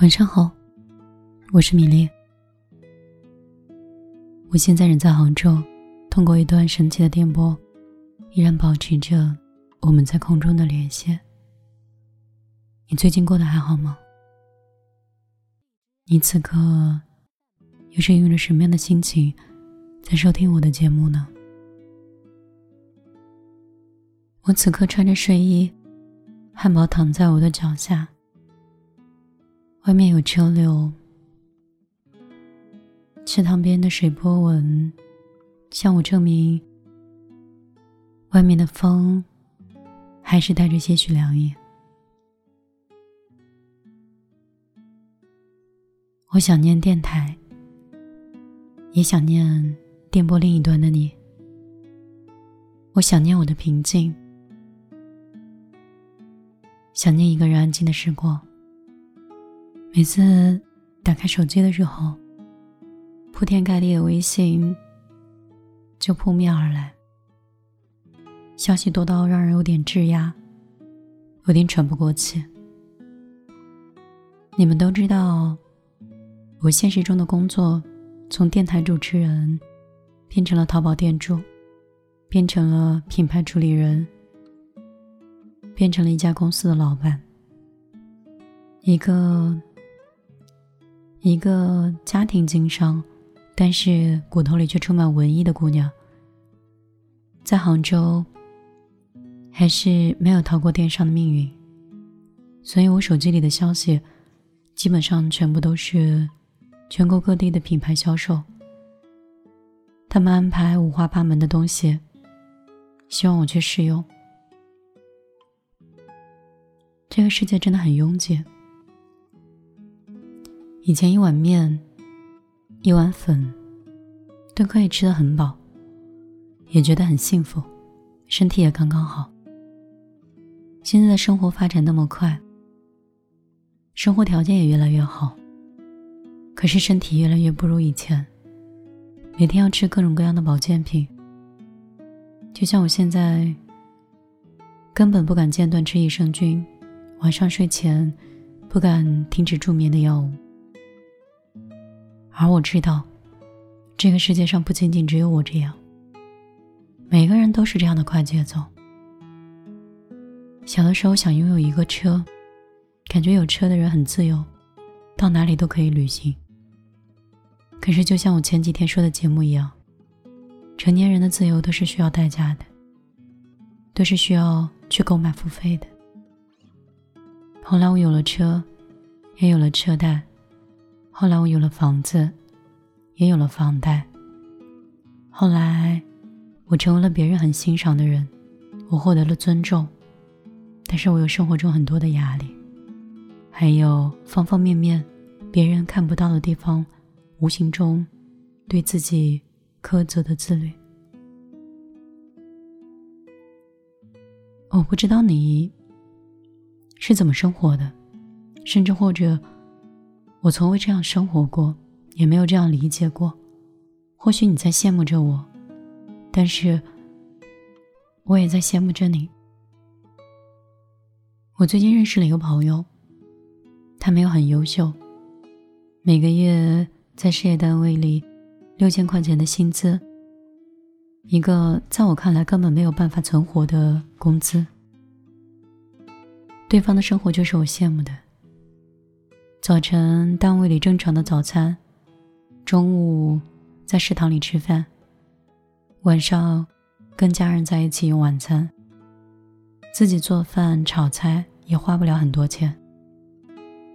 晚上好，我是米粒。我现在人在杭州，通过一段神奇的电波，依然保持着我们在空中的连线。你最近过得还好吗？你此刻又是用着什么样的心情在收听我的节目呢？我此刻穿着睡衣，汉堡躺在我的脚下。外面有车流，池塘边的水波纹向我证明，外面的风还是带着些许凉意。我想念电台，也想念电波另一端的你。我想念我的平静，想念一个人安静的时光。每次打开手机的时候，铺天盖地的微信就扑面而来，消息多到让人有点质押，有点喘不过气。你们都知道，我现实中的工作从电台主持人变成了淘宝店主，变成了品牌助理人，变成了一家公司的老板，一个。一个家庭经商，但是骨头里却充满文艺的姑娘，在杭州，还是没有逃过电商的命运。所以我手机里的消息，基本上全部都是全国各地的品牌销售。他们安排五花八门的东西，希望我去试用。这个世界真的很拥挤。以前一碗面，一碗粉，都可以吃得很饱，也觉得很幸福，身体也刚刚好。现在的生活发展那么快，生活条件也越来越好，可是身体越来越不如以前，每天要吃各种各样的保健品。就像我现在，根本不敢间断吃益生菌，晚上睡前不敢停止助眠的药物。而我知道，这个世界上不仅仅只有我这样，每个人都是这样的快节奏。小的时候想拥有一个车，感觉有车的人很自由，到哪里都可以旅行。可是就像我前几天说的节目一样，成年人的自由都是需要代价的，都是需要去购买付费的。后来我有了车，也有了车贷。后来我有了房子，也有了房贷。后来，我成为了别人很欣赏的人，我获得了尊重。但是我有生活中很多的压力，还有方方面面别人看不到的地方，无形中对自己苛责的自律。我不知道你是怎么生活的，甚至或者。我从未这样生活过，也没有这样理解过。或许你在羡慕着我，但是我也在羡慕着你。我最近认识了一个朋友，他没有很优秀，每个月在事业单位里六千块钱的薪资，一个在我看来根本没有办法存活的工资。对方的生活就是我羡慕的。早晨单位里正常的早餐，中午在食堂里吃饭，晚上跟家人在一起用晚餐。自己做饭炒菜也花不了很多钱。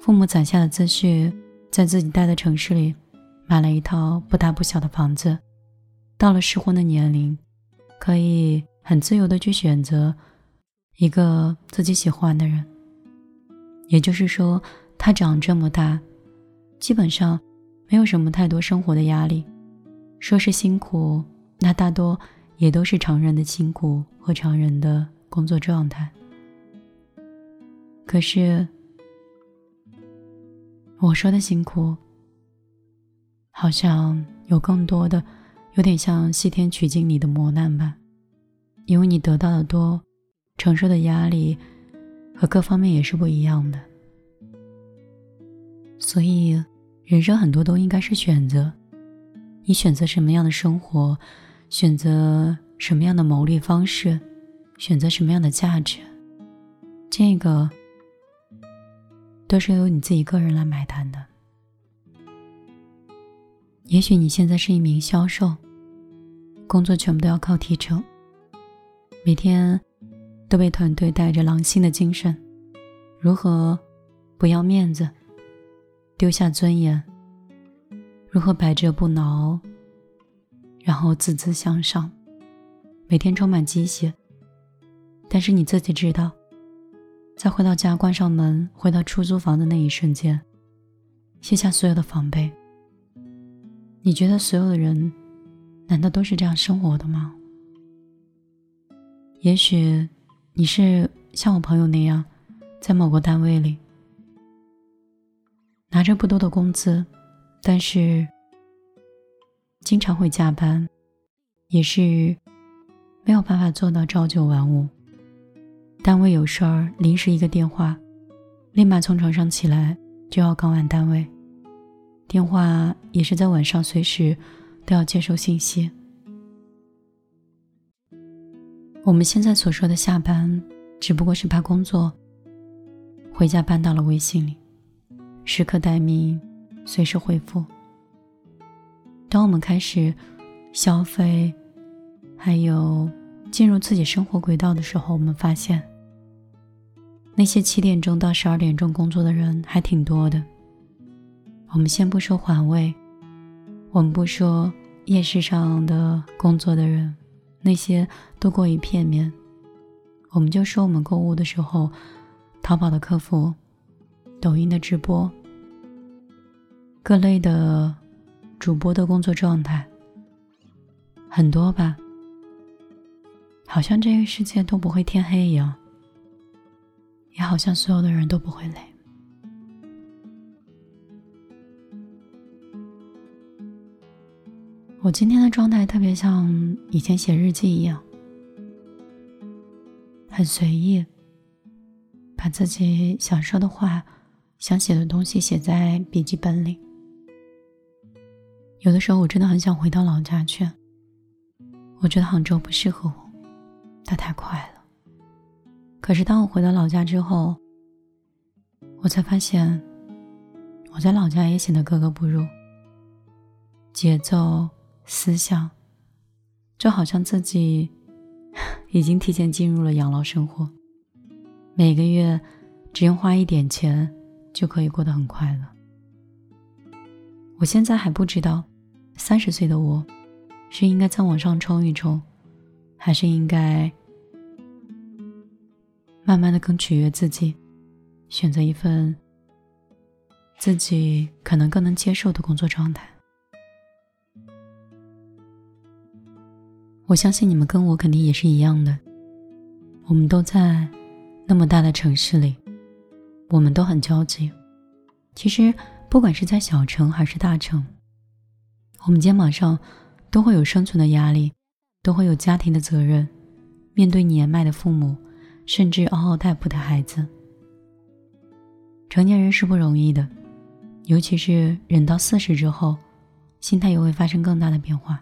父母攒下的积蓄，在自己待的城市里买了一套不大不小的房子。到了适婚的年龄，可以很自由的去选择一个自己喜欢的人。也就是说。他长这么大，基本上没有什么太多生活的压力。说是辛苦，那大多也都是常人的辛苦和常人的工作状态。可是我说的辛苦，好像有更多的，有点像西天取经里的磨难吧。因为你得到的多，承受的压力和各方面也是不一样的。所以，人生很多都应该是选择。你选择什么样的生活，选择什么样的谋利方式，选择什么样的价值，这个都是由你自己个人来买单的。也许你现在是一名销售，工作全部都要靠提成，每天都被团队带着狼性的精神，如何不要面子？丢下尊严，如何百折不挠，然后孜孜向上，每天充满鸡血。但是你自己知道，在回到家关上门，回到出租房的那一瞬间，卸下所有的防备。你觉得所有的人，难道都是这样生活的吗？也许你是像我朋友那样，在某个单位里。拿着不多的工资，但是经常会加班，也是没有办法做到朝九晚五。单位有事儿，临时一个电话，立马从床上起来就要赶往单位。电话也是在晚上，随时都要接收信息。我们现在所说的下班，只不过是把工作回家搬到了微信里。时刻待命，随时回复。当我们开始消费，还有进入自己生活轨道的时候，我们发现那些七点钟到十二点钟工作的人还挺多的。我们先不说环卫，我们不说夜市上的工作的人，那些都过于片面。我们就说我们购物的时候，淘宝的客服，抖音的直播。各类的主播的工作状态很多吧，好像这个世界都不会天黑一样，也好像所有的人都不会累。我今天的状态特别像以前写日记一样，很随意，把自己想说的话、想写的东西写在笔记本里。有的时候我真的很想回到老家去，我觉得杭州不适合我，它太快了。可是当我回到老家之后，我才发现，我在老家也显得格格不入。节奏、思想，就好像自己已经提前进入了养老生活，每个月只用花一点钱就可以过得很快乐。我现在还不知道。三十岁的我，是应该再往上冲一冲，还是应该慢慢的更取悦自己，选择一份自己可能更能接受的工作状态？我相信你们跟我肯定也是一样的，我们都在那么大的城市里，我们都很焦急。其实，不管是在小城还是大城。我们肩膀上都会有生存的压力，都会有家庭的责任，面对年迈的父母，甚至嗷嗷待哺的孩子。成年人是不容易的，尤其是人到四十之后，心态也会发生更大的变化。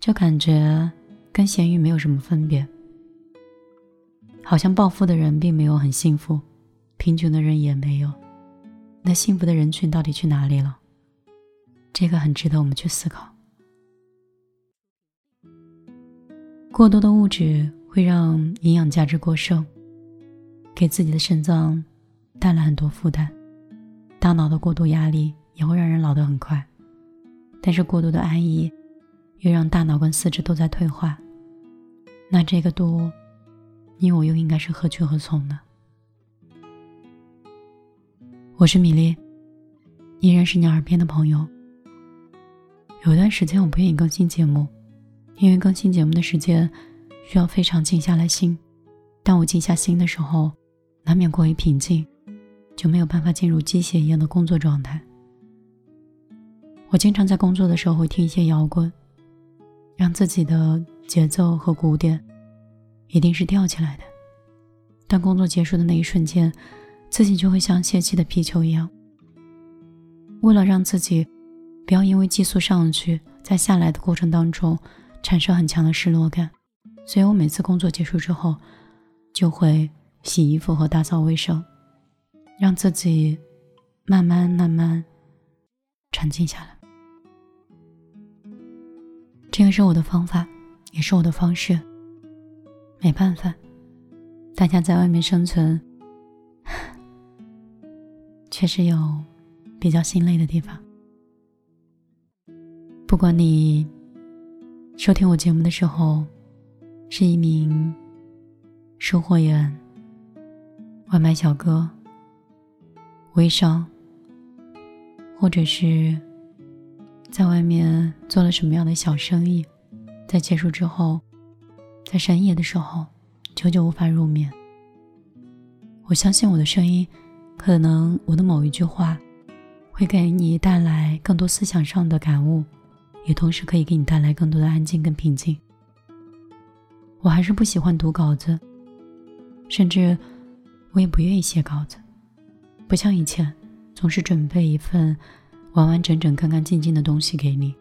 就感觉跟咸鱼没有什么分别，好像暴富的人并没有很幸福，贫穷的人也没有，那幸福的人群到底去哪里了？这个很值得我们去思考。过多的物质会让营养价值过剩，给自己的肾脏带来很多负担；大脑的过度压力也会让人老得很快。但是过度的安逸，又让大脑跟四肢都在退化。那这个度，你我又应该是何去何从呢？我是米粒，依然是你耳边的朋友。有一段时间我不愿意更新节目，因为更新节目的时间需要非常静下来心。当我静下心的时候，难免过于平静，就没有办法进入机械一样的工作状态。我经常在工作的时候会听一些摇滚，让自己的节奏和鼓点一定是吊起来的。当工作结束的那一瞬间，自己就会像泄气的皮球一样为了让自己不要因为激素上去，在下来的过程当中产生很强的失落感，所以我每次工作结束之后，就会洗衣服和打扫卫生，让自己慢慢慢慢沉静下来。这个是我的方法，也是我的方式。没办法，大家在外面生存，确实有比较心累的地方。不管你收听我节目的时候是一名售货员、外卖小哥、微商，或者是在外面做了什么样的小生意，在结束之后。在深夜的时候，久久无法入眠。我相信我的声音，可能我的某一句话，会给你带来更多思想上的感悟，也同时可以给你带来更多的安静跟平静。我还是不喜欢读稿子，甚至我也不愿意写稿子，不像以前，总是准备一份完完整整、干干净净的东西给你，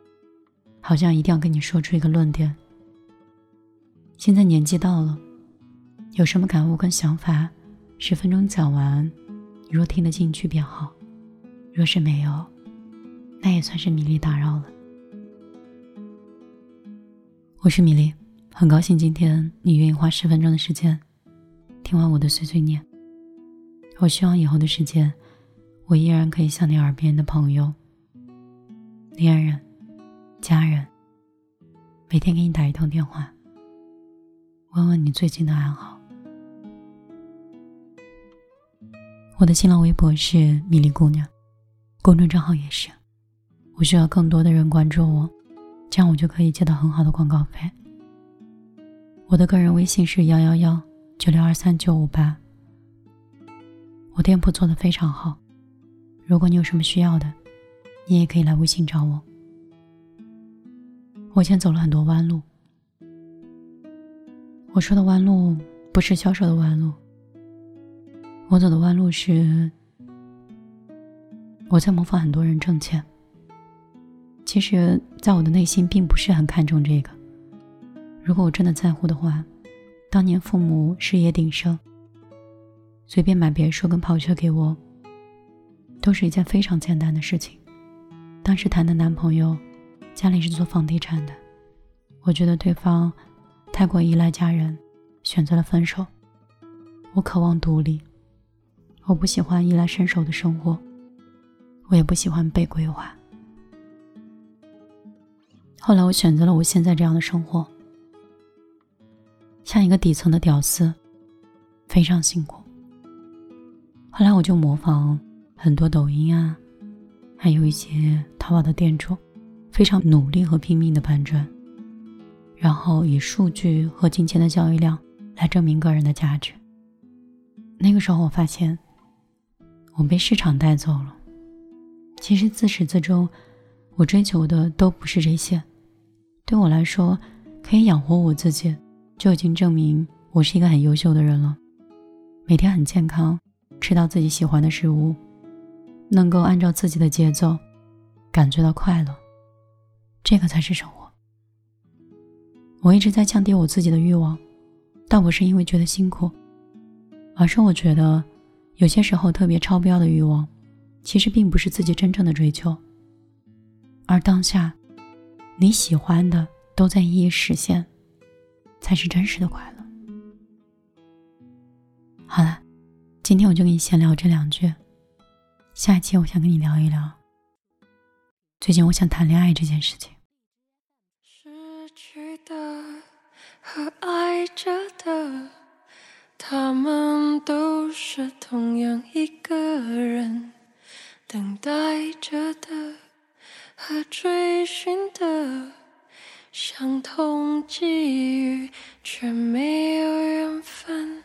好像一定要跟你说出一个论点。现在年纪到了，有什么感悟跟想法，十分钟讲完，你若听得进去便好；若是没有，那也算是米粒打扰了。我是米粒，很高兴今天你愿意花十分钟的时间听完我的碎碎念。我希望以后的时间，我依然可以像你耳边的朋友、恋人、家人，每天给你打一通电话。问问你最近的安好。我的新浪微博是米粒姑娘，公众账号也是。我需要更多的人关注我，这样我就可以接到很好的广告费。我的个人微信是幺幺幺九六二三九五八。我店铺做的非常好，如果你有什么需要的，你也可以来微信找我。我先走了很多弯路。我说的弯路不是销售的弯路，我走的弯路是我在模仿很多人挣钱。其实，在我的内心并不是很看重这个。如果我真的在乎的话，当年父母事业鼎盛，随便买别墅跟跑车给我，都是一件非常简单的事情。当时谈的男朋友，家里是做房地产的，我觉得对方。太过依赖家人，选择了分手。我渴望独立，我不喜欢衣来伸手的生活，我也不喜欢被规划。后来我选择了我现在这样的生活，像一个底层的屌丝，非常辛苦。后来我就模仿很多抖音啊，还有一些淘宝的店主，非常努力和拼命的搬砖。然后以数据和金钱的交易量来证明个人的价值。那个时候，我发现我被市场带走了。其实自始至终，我追求的都不是这些。对我来说，可以养活我自己，就已经证明我是一个很优秀的人了。每天很健康，吃到自己喜欢的食物，能够按照自己的节奏，感觉到快乐，这个才是生活。我一直在降低我自己的欲望，倒不是因为觉得辛苦，而是我觉得有些时候特别超标的欲望，其实并不是自己真正的追求，而当下你喜欢的都在一一实现，才是真实的快乐。好了，今天我就跟你闲聊这两句，下一期我想跟你聊一聊，最近我想谈恋爱这件事情。和爱着的，他们都是同样一个人，等待着的和追寻的，相同际遇却没有缘分。